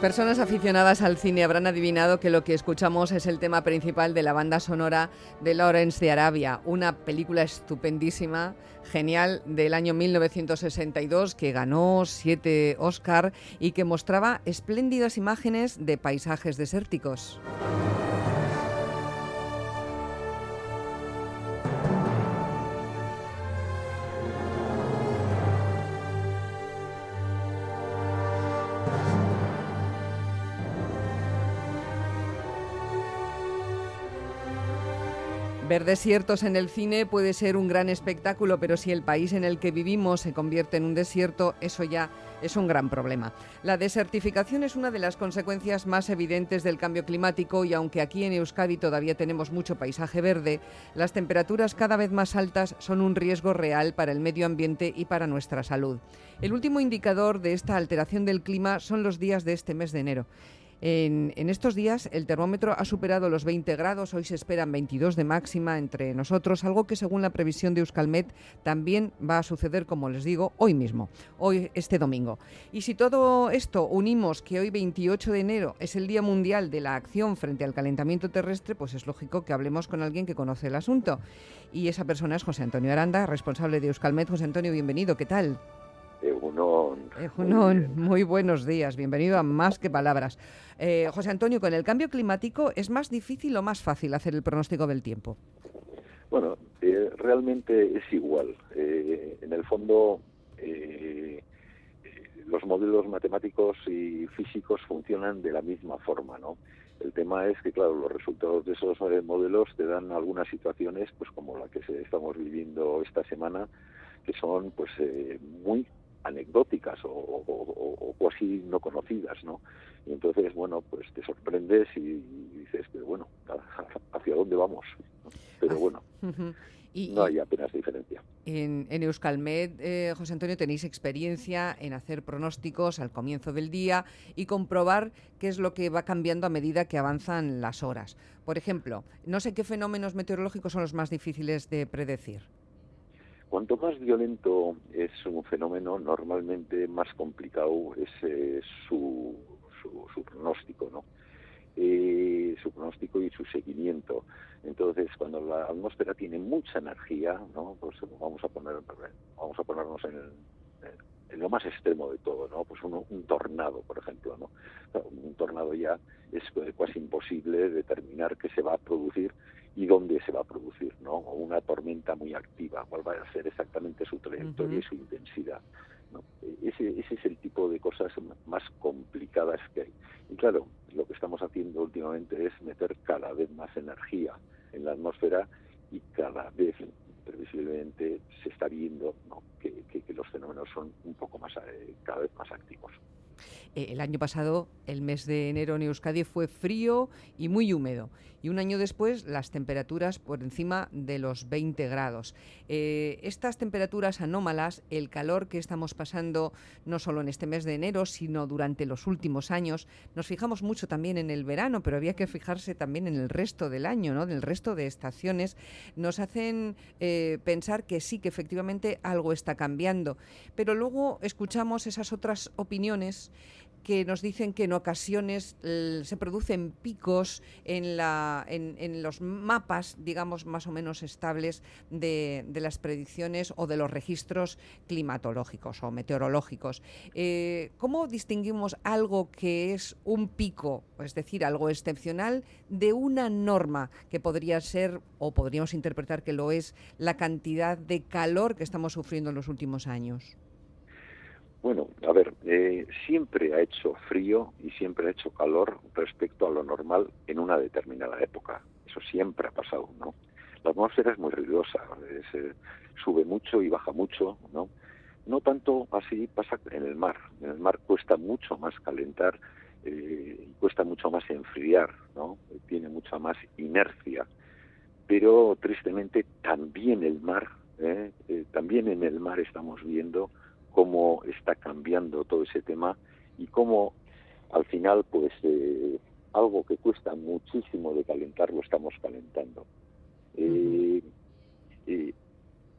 Personas aficionadas al cine habrán adivinado que lo que escuchamos es el tema principal de la banda sonora de Lawrence de Arabia, una película estupendísima, genial, del año 1962 que ganó siete Oscar y que mostraba espléndidas imágenes de paisajes desérticos. Desiertos en el cine puede ser un gran espectáculo, pero si el país en el que vivimos se convierte en un desierto, eso ya es un gran problema. La desertificación es una de las consecuencias más evidentes del cambio climático y aunque aquí en Euskadi todavía tenemos mucho paisaje verde, las temperaturas cada vez más altas son un riesgo real para el medio ambiente y para nuestra salud. El último indicador de esta alteración del clima son los días de este mes de enero. En, estos días el termómetro ha superado los 20 grados, hoy se esperan 22 de máxima entre nosotros, algo que según la previsión de Euskalmet también va a suceder, como les digo, hoy mismo, hoy este domingo. Y si todo esto unimos que hoy 28 de enero es el Día Mundial de la Acción frente al Calentamiento Terrestre, pues es lógico que hablemos con alguien que conoce el asunto. Y esa persona es José Antonio Aranda, responsable de Euskalmet. José Antonio, bienvenido, ¿qué tal? Egunon. Muy buenos días, bienvenido a Más que Palabras. Eh, José Antonio, con el cambio climático, ¿es más difícil o más fácil hacer el pronóstico del tiempo? Bueno, eh, realmente es igual. Eh, en el fondo, los modelos matemáticos y físicos funcionan de la misma forma, ¿no? El tema es que, claro, los resultados de esos modelos te dan algunas situaciones, pues como la que estamos viviendo esta semana, que son pues muy anecdóticas o, o, casi no conocidas, ¿no? Y entonces, bueno, pues te sorprendes y, dices, pero bueno, ¿hacia dónde vamos? Pero bueno, no hay apenas diferencia. En, en Euskalmed, eh, José Antonio, tenéis experiencia en hacer pronósticos al comienzo del día y comprobar qué es lo que va cambiando a medida que avanzan las horas. Por ejemplo, no sé qué fenómenos meteorológicos son los más difíciles de predecir. Cuanto más violento es un fenómeno, normalmente más complicado es eh, su, su, pronóstico, ¿no? Eh, su pronóstico y su seguimiento. Entonces, cuando la atmósfera tiene mucha energía, ¿no? Pues vamos a poner, vamos a ponernos en, en lo más extremo de todo, ¿no? Pues un, un tornado, por ejemplo, ¿no? Un tornado ya es casi imposible determinar qué se va a producir y dónde se va a producir, ¿no? O una tormenta muy activa, cuál va a ser exactamente su trayectoria y su intensidad. ¿no? Ese, ese es el tipo de cosas más complicadas que hay. Y claro, lo que estamos haciendo últimamente es meter cada vez más energía en la atmósfera y cada vez previsiblemente se está viendo que, los fenómenos son un poco más eh, cada vez más activos. Eh, el año pasado, el mes de enero en Euskadi fue frío y muy húmedo. Y un año después, las temperaturas por encima de los 20 grados. Eh, estas temperaturas anómalas, el calor que estamos pasando no solo en este mes de enero, sino durante los últimos años, nos fijamos mucho también en el verano, pero había que fijarse también en el resto del año, ¿no? del resto de estaciones, nos hacen eh, pensar que sí, que efectivamente algo está cambiando. Pero luego escuchamos esas otras opiniones que nos dicen que en ocasiones se producen picos en, los mapas, digamos, más o menos estables de, las predicciones o de los registros climatológicos o meteorológicos. Eh, ¿Cómo distinguimos algo que es un pico, es decir, algo excepcional, de una norma que podría ser, o podríamos interpretar que lo es, la cantidad de calor que estamos sufriendo en los últimos años? Bueno, a ver, eh, siempre ha hecho frío y siempre ha hecho calor respecto a lo normal en una determinada época. Eso siempre ha pasado, ¿no? La atmósfera es muy ruidosa, eh, sube mucho y baja mucho, ¿no? No tanto así pasa en el mar. En el mar cuesta mucho más calentar eh, cuesta mucho más enfriar, ¿no? Tiene mucha más inercia. Pero tristemente también el mar, también en el mar estamos viendo cómo está cambiando todo ese tema y cómo al final pues eh, algo que cuesta muchísimo de calentar lo estamos calentando. Eh, y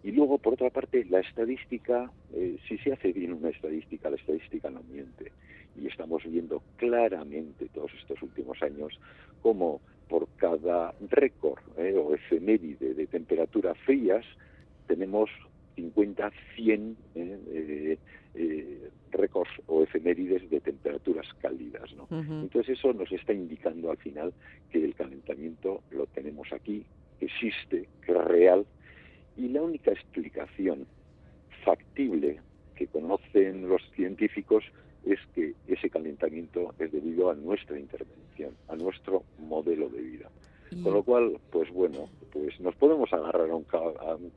Y luego, por otra parte, la estadística, eh, si se hace bien una estadística, la estadística no miente. Y estamos viendo claramente todos estos últimos años cómo por cada récord eh, o efeméride de temperaturas frías tenemos 50, 100 eh, récords o efemérides de temperaturas cálidas. ¿no? Entonces eso nos está indicando al final que el calentamiento lo tenemos aquí, que existe, que es real y la única explicación factible que conocen los científicos es que ese calentamiento es debido a nuestra intervención, a nuestro modelo de vida. Con lo cual, pues bueno, pues nos podemos agarrar a un,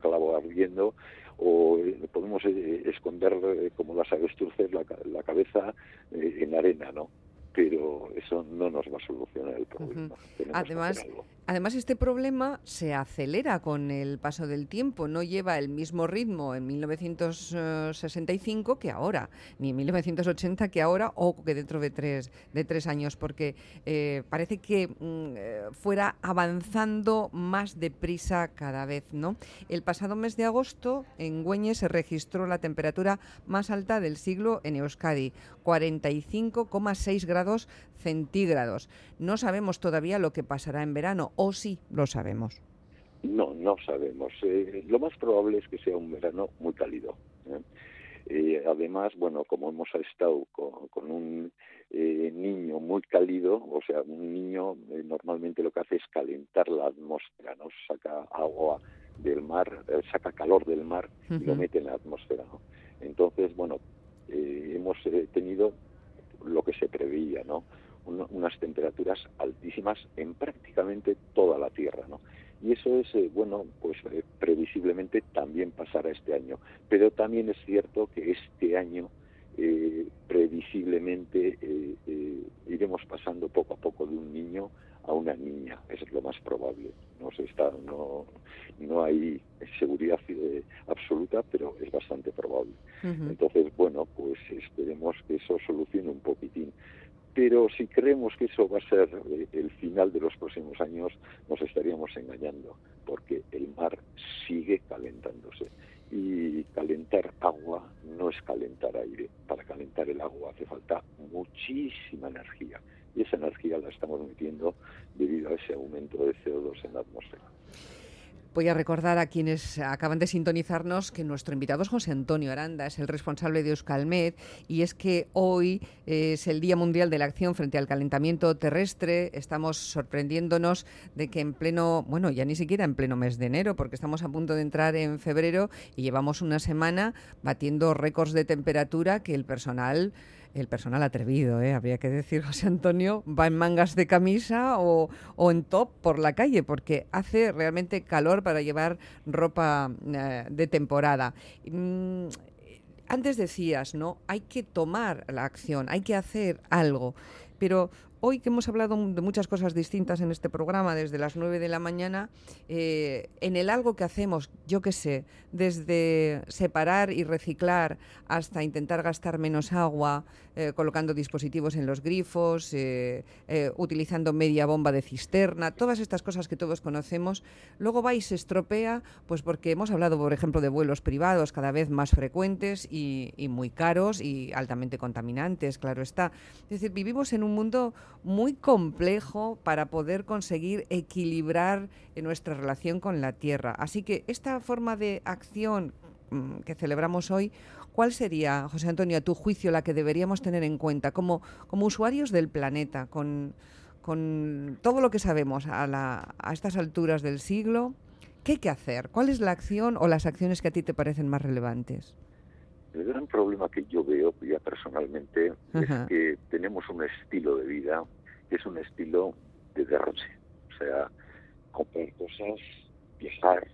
clavo ardiendo o eh, podemos eh, esconder eh, como las avestruces la, la cabeza en arena, ¿no? pero eso no nos va a solucionar el problema. Además, además, este problema se acelera con el paso del tiempo, no lleva el mismo ritmo en 1965 que ahora, ni en 1980 que ahora o que dentro de tres, de tres años, porque eh, parece que mm, eh, fuera avanzando más deprisa cada vez. ¿no? El pasado mes de agosto en Güeñes se registró la temperatura más alta del siglo en Euskadi, 45,6 grados centígrados. No sabemos todavía lo que pasará en verano, o sí lo sabemos. No, no sabemos. Eh, lo más probable es que sea un verano muy cálido. ¿eh? Eh, además, bueno, como hemos estado con, un niño muy cálido, o sea, un niño normalmente lo que hace es calentar la atmósfera, ¿no? Saca agua del mar, saca calor del mar y lo mete en la atmósfera, Entonces, bueno, hemos tenido lo que se preveía, ¿no? Unas temperaturas altísimas en prácticamente toda la Tierra, ¿no? Y eso es, eh, bueno, pues eh, previsiblemente también pasará este año. Pero también es cierto que este año eh, previsiblemente iremos pasando poco a poco de un niño a una niña, es lo más probable. No se está, no, no hay seguridad absoluta, pero es bastante probable. Entonces, bueno, pues esperemos que eso solucione un poquitín. Pero si creemos que eso va a ser eh, el final de los próximos años, nos estaríamos engañando, porque el mar sigue calentándose. Y calentar agua no es calentar aire. Para calentar el agua hace falta muchísima energía. Y esa energía la estamos metiendo debido a ese aumento de CO2 en la atmósfera. Voy a recordar a quienes acaban de sintonizarnos que nuestro invitado es José Antonio Aranda, es el responsable de Euskalmed y es que hoy es el Día Mundial de la Acción frente al Calentamiento Terrestre. Estamos sorprendiéndonos de que en pleno, bueno, ya ni siquiera en pleno mes de enero, porque estamos a punto de entrar en febrero y llevamos una semana batiendo récords de temperatura que el personal el personal atrevido, ¿eh? habría que decir, José Antonio, va en mangas de camisa o, en top por la calle, porque hace realmente calor para llevar ropa eh, de temporada. Mm, antes decías, ¿no? Hay que tomar la acción, hay que hacer algo. Pero hoy que hemos hablado de muchas cosas distintas en este programa, desde las 9 de la mañana, eh, en el algo que hacemos, yo qué sé, desde separar y reciclar hasta intentar gastar menos agua, eh, colocando dispositivos en los grifos, eh, utilizando media bomba de cisterna, todas estas cosas que todos conocemos, luego va y se estropea, pues porque hemos hablado, por ejemplo, de vuelos privados cada vez más frecuentes y, y muy caros y altamente contaminantes, claro está. Es decir, vivimos en un mundo muy complejo para poder conseguir equilibrar nuestra relación con la Tierra. Así que esta forma de acción mm, que celebramos hoy, ¿cuál sería, José Antonio, a tu juicio, la que deberíamos tener en cuenta como, como usuarios del planeta, con, con todo lo que sabemos a, a estas alturas del siglo? ¿Qué hay que hacer? ¿Cuál es la acción o las acciones que a ti te parecen más relevantes? El gran problema que yo veo ya personalmente es que tenemos un estilo de vida que es un estilo de derroche. O sea, comprar cosas, viajar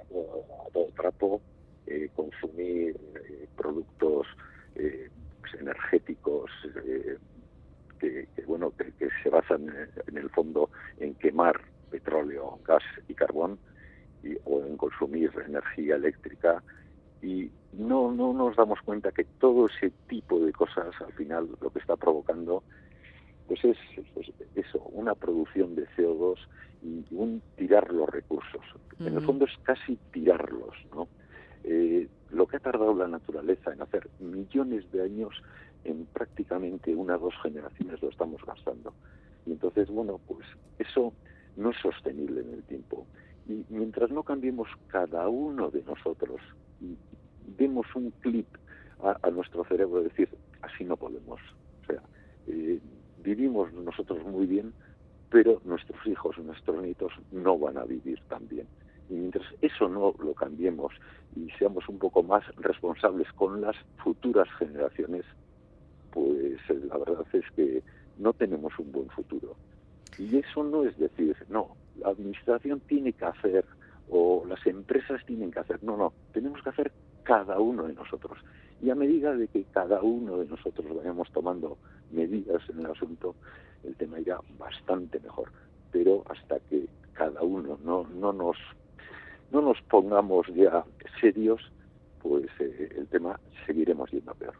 a todo trapo, eh, consumir eh, productos eh, pues, energéticos que, bueno que, se basan en, el fondo en quemar petróleo, gas y carbón y, o en consumir energía eléctrica y no, no nos damos cuenta que todo ese tipo de cosas al final lo que está provocando pues es eso, una producción de CO2 y un tirar los recursos. En el fondo es casi tirarlos, ¿no? tardado la naturaleza en hacer millones de años, en prácticamente una o dos generaciones lo estamos gastando. Y entonces, bueno, pues eso no es sostenible en el tiempo. Y mientras no cambiemos cada uno de nosotros demos un clip a, nuestro cerebro, decir, así no podemos. O sea, eh, vivimos nosotros muy bien, pero nuestros hijos, nuestros nietos no van a vivir tan bien. Y mientras eso no lo cambiemos y seamos un poco más responsables con las futuras generaciones, pues eh, la verdad es que no tenemos un buen futuro. Y eso no es decir, no, la administración tiene que hacer o las empresas tienen que hacer. No, no, tenemos que hacer cada uno de nosotros. Y a medida de que cada uno de nosotros vayamos tomando medidas en el asunto, el tema irá bastante mejor. Pero hasta que cada uno no, no nos no nos pongamos ya serios, pues eh, el tema seguiremos yendo peor.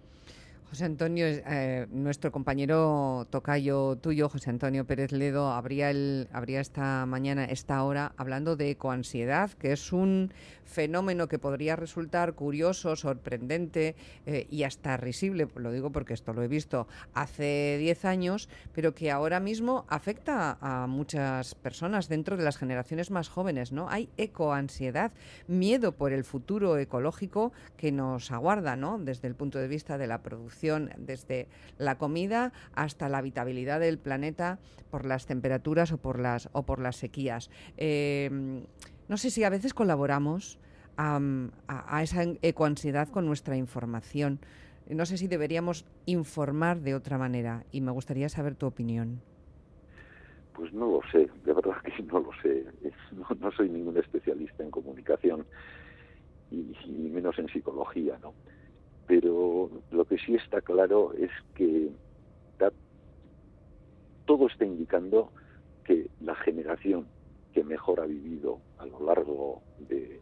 José Antonio, eh, nuestro compañero tocayo tuyo, José Antonio Pérez Ledo, habría, el, habría esta mañana, esta hora, hablando de ecoansiedad, que es un fenómeno que podría resultar curioso, sorprendente eh, y hasta risible, lo digo porque esto lo he visto hace 10 años, pero que ahora mismo afecta a muchas personas dentro de las generaciones más jóvenes. ¿no? Hay ecoansiedad, miedo por el futuro ecológico que nos aguarda ¿no? desde el punto de vista de la producción desde la comida hasta la habitabilidad del planeta por las temperaturas o por las, o por las sequías. Em, no sé si a veces colaboramos a, esa ecoansiedad con nuestra información. No sé si deberíamos informar de otra manera y me gustaría saber tu opinión. Pues no lo sé, de verdad que no lo sé. No, soy ningún especialista en comunicación y, y, menos en psicología, ¿no? Pero lo que sí está claro es que todo está indicando que la generación que mejor ha vivido a lo largo de,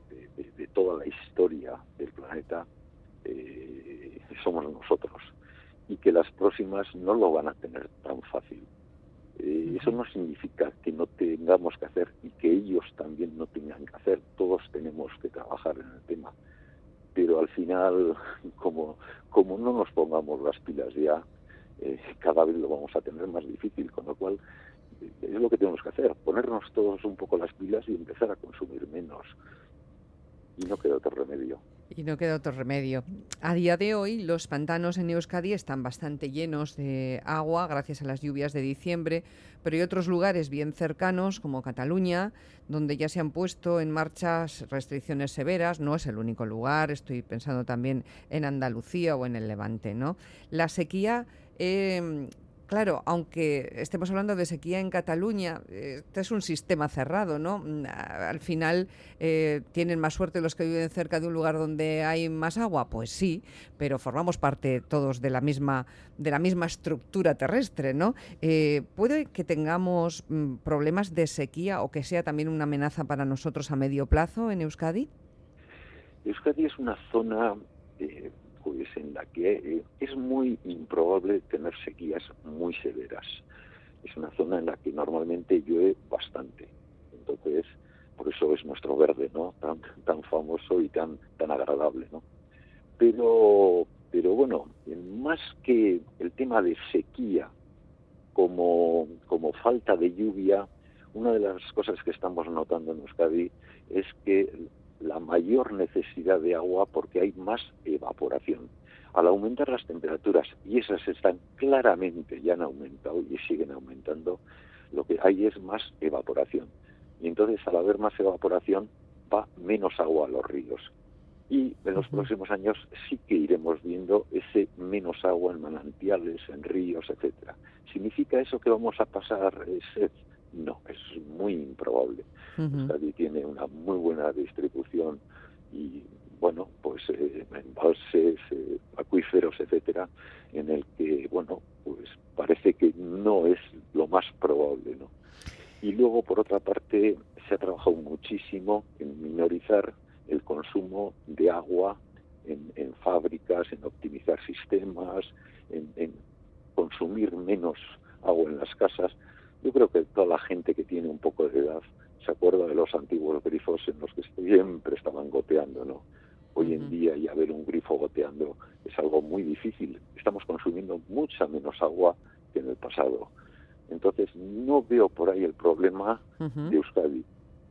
toda la historia del planeta eh, somos nosotros y que las próximas no lo van a tener tan fácil. Eh, eso no significa que no tengamos que hacer y que ellos también no tengan que hacer. Todos tenemos que trabajar en el tema pero al final, como, como no nos pongamos las pilas ya, eh, cada vez lo vamos a tener más difícil, con lo cual eh, es lo que tenemos que hacer, ponernos todos un poco las pilas y empezar a consumir menos. Y no queda otro remedio. Y no queda otro remedio. A día de hoy los pantanos en Euskadi están bastante llenos de agua gracias a las lluvias de diciembre, pero hay otros lugares bien cercanos como Cataluña donde ya se han puesto en marcha restricciones severas. No es el único lugar, estoy pensando también en Andalucía o en el Levante. ¿no? La sequía eh, Claro, aunque estemos hablando de sequía en Cataluña, este es un sistema cerrado, ¿no? Mm, al final, eh, ¿tienen más suerte los que viven cerca de un lugar donde hay más agua? Pues sí, pero formamos parte todos de la misma, de la misma estructura terrestre, ¿no? Eh, ¿Puede que tengamos mm, problemas de sequía o que sea también una amenaza para nosotros a medio plazo en Euskadi? Euskadi es una zona eh, pues en la que eh, es muy improbable tener sequías muy severas. Es una zona en la que normalmente llueve bastante. Entonces, por eso es nuestro verde, ¿no? Tan, tan famoso y tan, tan agradable, ¿no? Pero, pero bueno, más que el tema de sequía como, como falta de lluvia, una de las cosas que estamos notando en Euskadi es que la mayor necesidad de agua porque hay más evaporación. Al aumentar las temperaturas, y esas están claramente, ya han aumentado y siguen aumentando, lo que hay es más evaporación. Y entonces al haber más evaporación va menos agua a los ríos. Y en los próximos años sí que iremos viendo ese menos agua en manantiales, en ríos, etcétera. ¿Significa eso que vamos a pasar sed? No, es muy improbable. Uh tiene una muy buena distribución y, bueno, pues eh, embalses, eh, acuíferos, etcétera, en el que, bueno, pues parece que no es lo más probable, ¿no? Y luego, por otra parte, se ha trabajado muchísimo en minorizar el consumo de agua en, en fábricas, en optimizar sistemas, en, en consumir menos agua en las casas, yo creo que toda la gente que tiene un poco de edad se acuerda de los antiguos grifos en los que siempre estaban goteando, ¿no? Hoy en día ya ver un grifo goteando es algo muy difícil. Estamos consumiendo mucha menos agua que en el pasado. Entonces no veo por ahí el problema de Euskadi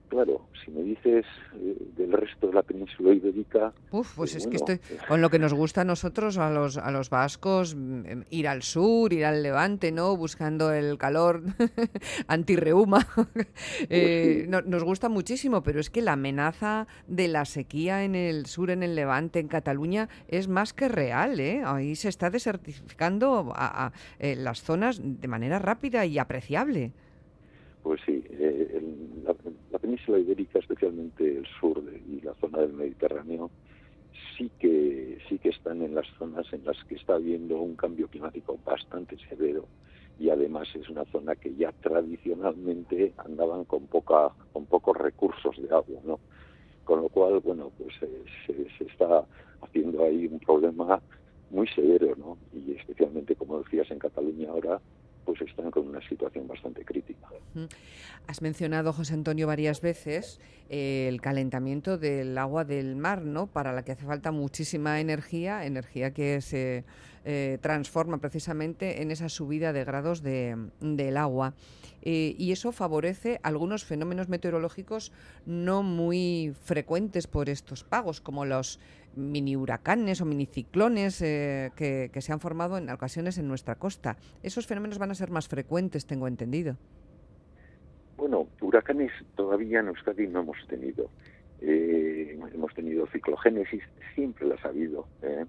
claro, si me dices eh, del resto de la península ibérica... Uf, pues, es que estoy, con lo que nos gusta a nosotros, a los, a los vascos, mm, em, ir al sur, ir al levante, ¿no? Buscando el calor antirreuma. eh, pues nos gusta muchísimo, pero es que la amenaza de la sequía en el sur, en el levante, en Cataluña, es más que real, ¿eh? Ahí se está desertificando a, eh, las zonas de manera rápida y apreciable. Pues sí, eh, la, península ibérica, especialmente el sur y la zona del Mediterráneo, sí que sí que están en las zonas en las que está habiendo un cambio climático bastante severo y además es una zona que ya tradicionalmente andaban con poca con pocos recursos de agua, ¿no? Con lo cual, bueno, pues se, se está haciendo ahí un problema muy severo, ¿no? Y especialmente, como decías, en Cataluña ahora pues están con una situación bastante crítica. Has mencionado, José Antonio, varias veces eh, el calentamiento del agua del mar, ¿no? Para la que hace falta muchísima energía, energía que se eh, transforma precisamente en esa subida de grados del agua. Eh, y eso favorece algunos fenómenos meteorológicos no muy frecuentes por estos pagos, como los mini huracanes o mini ciclones eh, que, se han formado en ocasiones en nuestra costa. Esos fenómenos van a ser más frecuentes, tengo entendido. Bueno, huracanes todavía en Euskadi no hemos tenido. Eh, hemos tenido ciclogénesis, siempre las ha habido. ¿eh?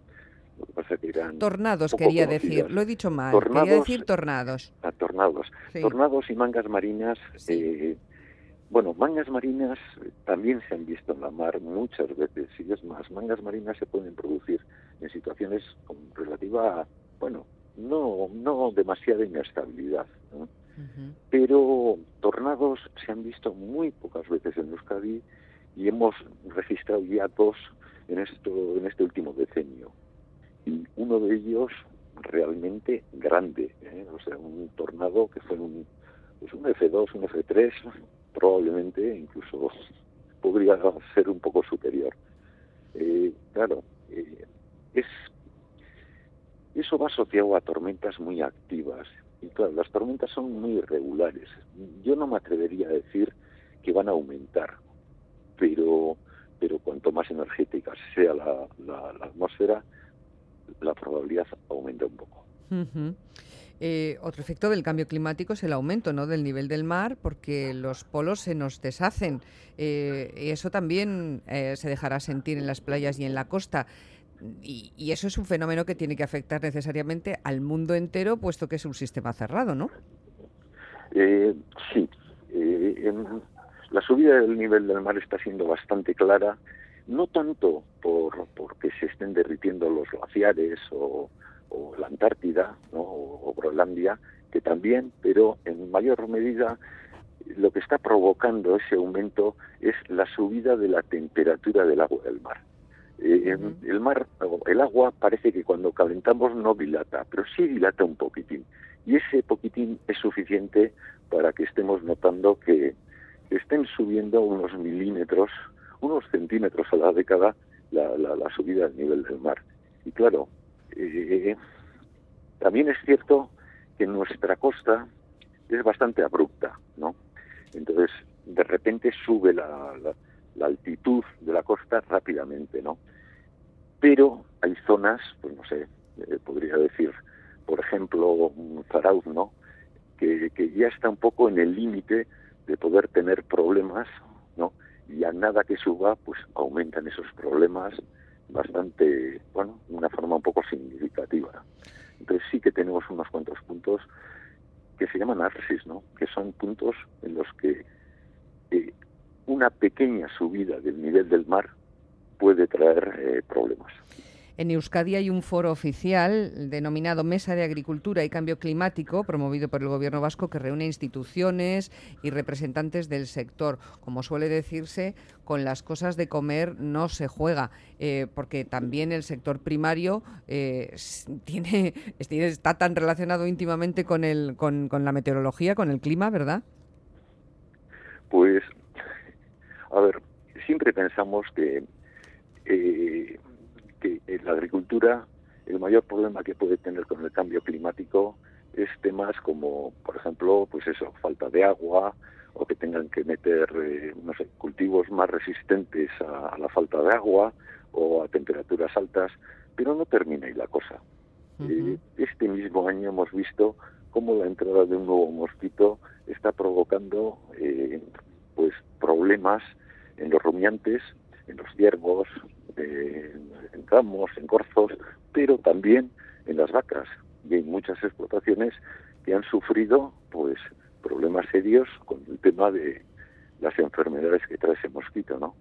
Lo que pasa que eran tornados quería decir, lo he dicho mal, quería decir tornados. A ah, tornados. Tornados y mangas marinas bueno, mangas marinas también se han visto en la mar muchas veces, y es más, mangas marinas se pueden producir en situaciones con relativa, bueno, no, no demasiada inestabilidad, pero tornados se han visto muy pocas veces en Euskadi y hemos registrado ya dos en, esto, en este último decenio. Y uno de ellos realmente grande, ¿eh? o sea, un tornado que fue un, pues un F2, un F3, probablemente incluso podría ser un poco superior. Eh, claro, eh, es eso va asociado a tormentas muy activas. Y claro, las tormentas son muy irregulares. Yo no me atrevería a decir que van a aumentar, pero, pero cuanto más energética sea la, la, atmósfera, la probabilidad aumenta un poco. Eh, otro efecto del cambio climático es el aumento ¿no? del nivel del mar, porque los polos se nos deshacen. Eh, eso también eh, se dejará sentir en las playas y en la costa. Y, eso es un fenómeno que tiene que afectar necesariamente al mundo entero, puesto que es un sistema cerrado, ¿no? sí. la subida del nivel del mar está siendo bastante clara, no tanto por porque se estén derritiendo los glaciares o, o la Antártida o, Groenlandia, que también, pero en mayor medida lo que está provocando ese aumento es la subida de la temperatura del agua del mar. Eh, el mar, el agua parece que cuando calentamos no dilata, pero sí dilata un poquitín. Y ese poquitín es suficiente para que estemos notando que estén subiendo unos milímetros, unos centímetros a la década la, la subida del nivel del mar. Y claro, eh, también es cierto que nuestra costa es bastante abrupta, ¿no? Entonces, de repente sube la, altitud de la costa rápidamente, ¿no? Pero hay zonas, pues no sé, eh, podría decir, por ejemplo, Zarauz, ¿no? Que, que ya está un poco en el límite de poder tener problemas, ¿no? Y a nada que suba, pues aumentan esos problemas bastante, bueno, de una forma un poco significativa. Entonces sí que tenemos unos cuantos puntos que se llaman arsis, ¿no? Que son puntos en los que eh, una pequeña subida del nivel del mar puede traer eh, problemas. En Euskadi hay un foro oficial denominado Mesa de Agricultura y Cambio Climático, promovido por el Gobierno vasco, que reúne instituciones y representantes del sector. Como suele decirse, con las cosas de comer no se juega, eh, porque también el sector primario eh, está tan relacionado íntimamente con la meteorología, con el clima, ¿verdad? Pues, a ver, siempre pensamos que eh, la agricultura, el mayor problema que puede tener con el cambio climático es temas como, por ejemplo, pues eso, falta de agua o que tengan que meter, eh, no sé, cultivos más resistentes a, la falta de agua o a temperaturas altas, pero no termina ahí la cosa. Eh, este mismo año hemos visto cómo la entrada de un nuevo mosquito está provocando eh, pues problemas en los rumiantes, en los ciervos, en tramos, en corzos, pero también en las vacas y hay muchas explotaciones que han sufrido pues problemas serios con el tema de las enfermedades que trae ese mosquito, ¿no?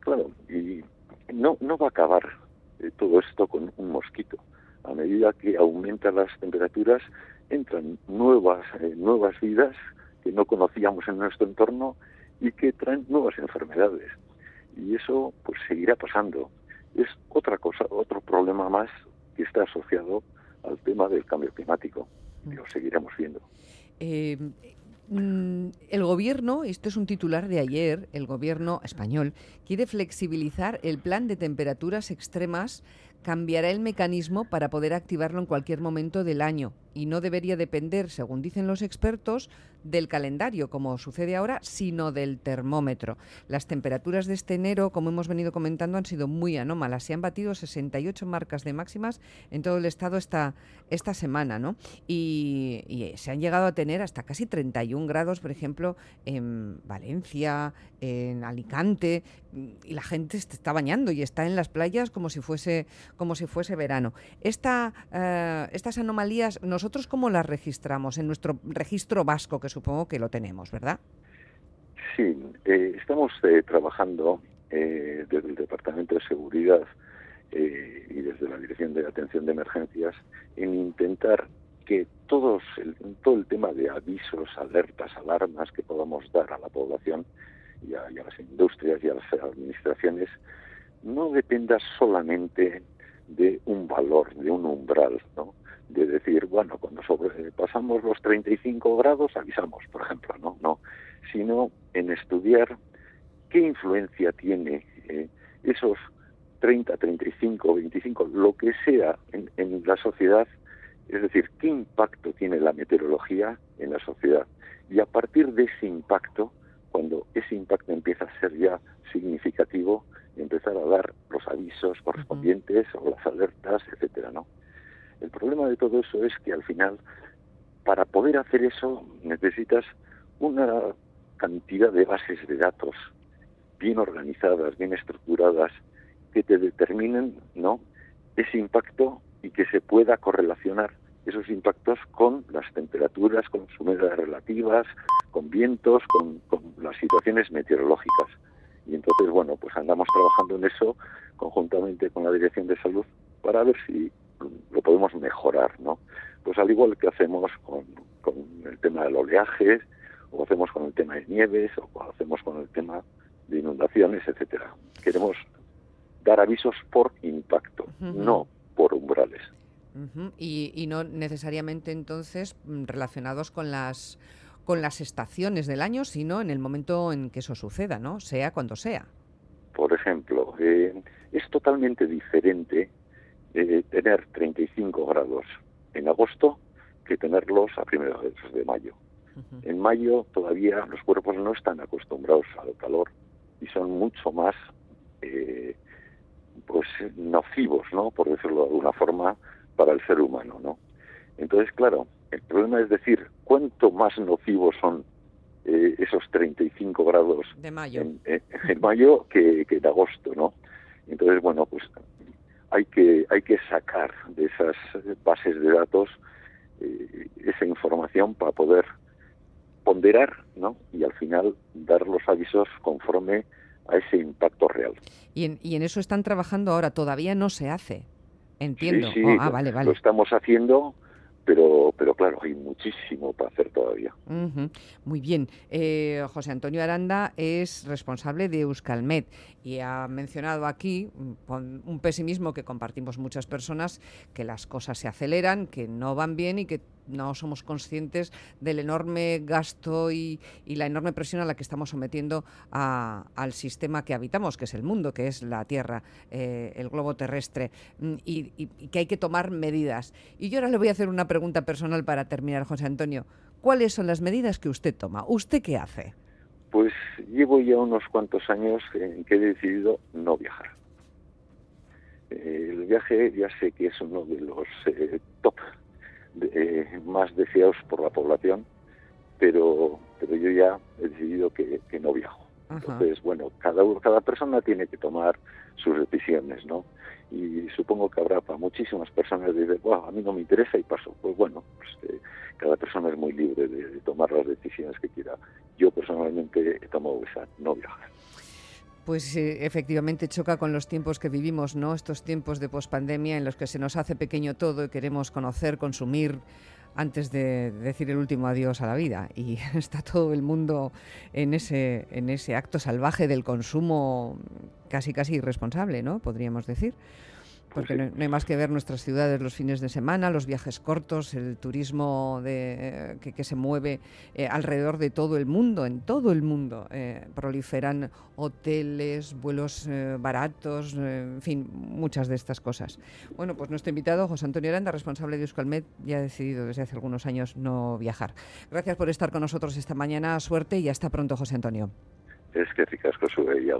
Claro, y no, no va a acabar eh, todo esto con un mosquito. A medida que aumentan las temperaturas, entran nuevas, eh, nuevas vidas que no conocíamos en nuestro entorno y que traen nuevas enfermedades. Y eso pues seguirá pasando. Es otra cosa, otro problema más que está asociado al tema del cambio climático. Y lo seguiremos viendo. Eh, mm, el gobierno, esto es un titular de ayer, el gobierno español quiere flexibilizar el plan de temperaturas extremas, cambiará el mecanismo para poder activarlo en cualquier momento del año y no debería depender, según dicen los expertos, del calendario, como sucede ahora, sino del termómetro. Las temperaturas de este enero, como hemos venido comentando, han sido muy anómalas. Se han batido 68 marcas de máximas en todo el estado esta, esta semana, ¿no? Y, se han llegado a tener hasta casi 31 grados, por ejemplo, en Valencia, en Alicante, y la gente está bañando y está en las playas como si fuese, como si fuese verano. Eh, estas anomalías nos ¿Nosotros cómo las registramos en nuestro registro vasco, que supongo que lo tenemos, verdad? Sí, eh, estamos eh, trabajando eh, desde el Departamento de Seguridad y desde la Dirección de Atención de Emergencias en intentar que todos todo el tema de avisos, alertas, alarmas que podamos dar a la población y a, y a las industrias y a las administraciones no dependa solamente de un valor, de un umbral, ¿no? De decir, bueno, cuando sobrepasamos los 35 grados avisamos, por ejemplo, no, no, sino en estudiar qué influencia tiene eh, esos 30, 35, 25, lo que sea en, en la sociedad, es decir, qué impacto tiene la meteorología en la sociedad. Y a partir de ese impacto, cuando ese impacto empieza a ser ya significativo, empezar a dar los avisos correspondientes o las alertas, etcétera, ¿no? El problema de todo eso es que al final, para poder hacer eso, necesitas una cantidad de bases de datos bien organizadas, bien estructuradas, que te determinen ¿no? ese impacto y que se pueda correlacionar esos impactos con las temperaturas, con las humedades relativas, con vientos, con, con, las situaciones meteorológicas. Y entonces, bueno, pues andamos trabajando en eso conjuntamente con la Dirección de Salud para ver si lo podemos mejorar, ¿no? Pues al igual que hacemos con, el tema del oleaje, o hacemos con el tema de nieves, o hacemos con el tema de inundaciones, etcétera. Queremos dar avisos por impacto, no por umbrales. y, y, no necesariamente entonces mm, relacionados con las con las estaciones del año, sino en el momento en que eso suceda, ¿no? Sea cuando sea. Por ejemplo, eh, es totalmente diferente eh, tener 35 grados en agosto que tenerlos a primeros de mayo. En mayo todavía los cuerpos no están acostumbrados al calor y son mucho más eh, pues nocivos, ¿no? Por decirlo de alguna forma, para el ser humano, ¿no? Entonces, claro, el problema es decir cuánto más nocivos son eh, esos 35 grados de mayo. En, en mayo que, que en agosto, ¿no? Entonces, bueno, pues hay que, hay que sacar de esas bases de datos eh, esa información para poder ponderar ¿no? y al final dar los avisos conforme a ese impacto real. Y en, y en eso están trabajando ahora, todavía no se hace. Entiendo. Sí, oh, ah, vale, vale. Lo estamos haciendo pero, pero claro, hay muchísimo para hacer todavía. Muy bien. Eh, José Antonio Aranda es responsable de Euskalmet y ha mencionado aquí, con un pesimismo que compartimos muchas personas, que las cosas se aceleran, que no van bien y que no somos conscientes del enorme gasto y, la enorme presión a la que estamos sometiendo al sistema que habitamos, que es el mundo, que es la Tierra, eh, el globo terrestre, mm, y, y que hay que tomar medidas. Y yo ahora le voy a hacer una pregunta personal para terminar, José Antonio. ¿Cuáles son las medidas que usted toma? ¿Usted qué hace? Pues llevo ya unos cuantos años en que he decidido no viajar. El viaje ya sé que es uno de los eh, top eh, más deseados por la población, pero, pero yo ya he decidido que, no viajo. Entonces, bueno, cada, cada persona tiene que tomar sus decisiones, ¿no? Y supongo que habrá para muchísimas personas que dicen, a mí no me interesa y paso. Pues bueno, pues, eh, cada persona es muy libre de, tomar las decisiones que quiera. Yo personalmente he tomado esa, no viajar. Pues eh, efectivamente choca con los tiempos que vivimos, ¿no? Estos tiempos de pospandemia en los que se nos hace pequeño todo y queremos conocer, consumir antes de decir el último adiós a la vida. Y está todo el mundo en ese, en ese acto salvaje del consumo casi casi irresponsable, ¿no? Podríamos decir. Porque no, hay más que ver nuestras ciudades los fines de semana, los viajes cortos, el turismo de, que, se mueve eh, alrededor de todo el mundo, en todo el mundo. Eh, proliferan hoteles, vuelos eh, baratos, en fin, muchas de estas cosas. Bueno, pues nuestro invitado, José Antonio Aranda, responsable de Euskalmet, ya ha decidido desde hace algunos años no viajar. Gracias por estar con nosotros esta mañana. Suerte y hasta pronto, José Antonio. Es que ricasco sube y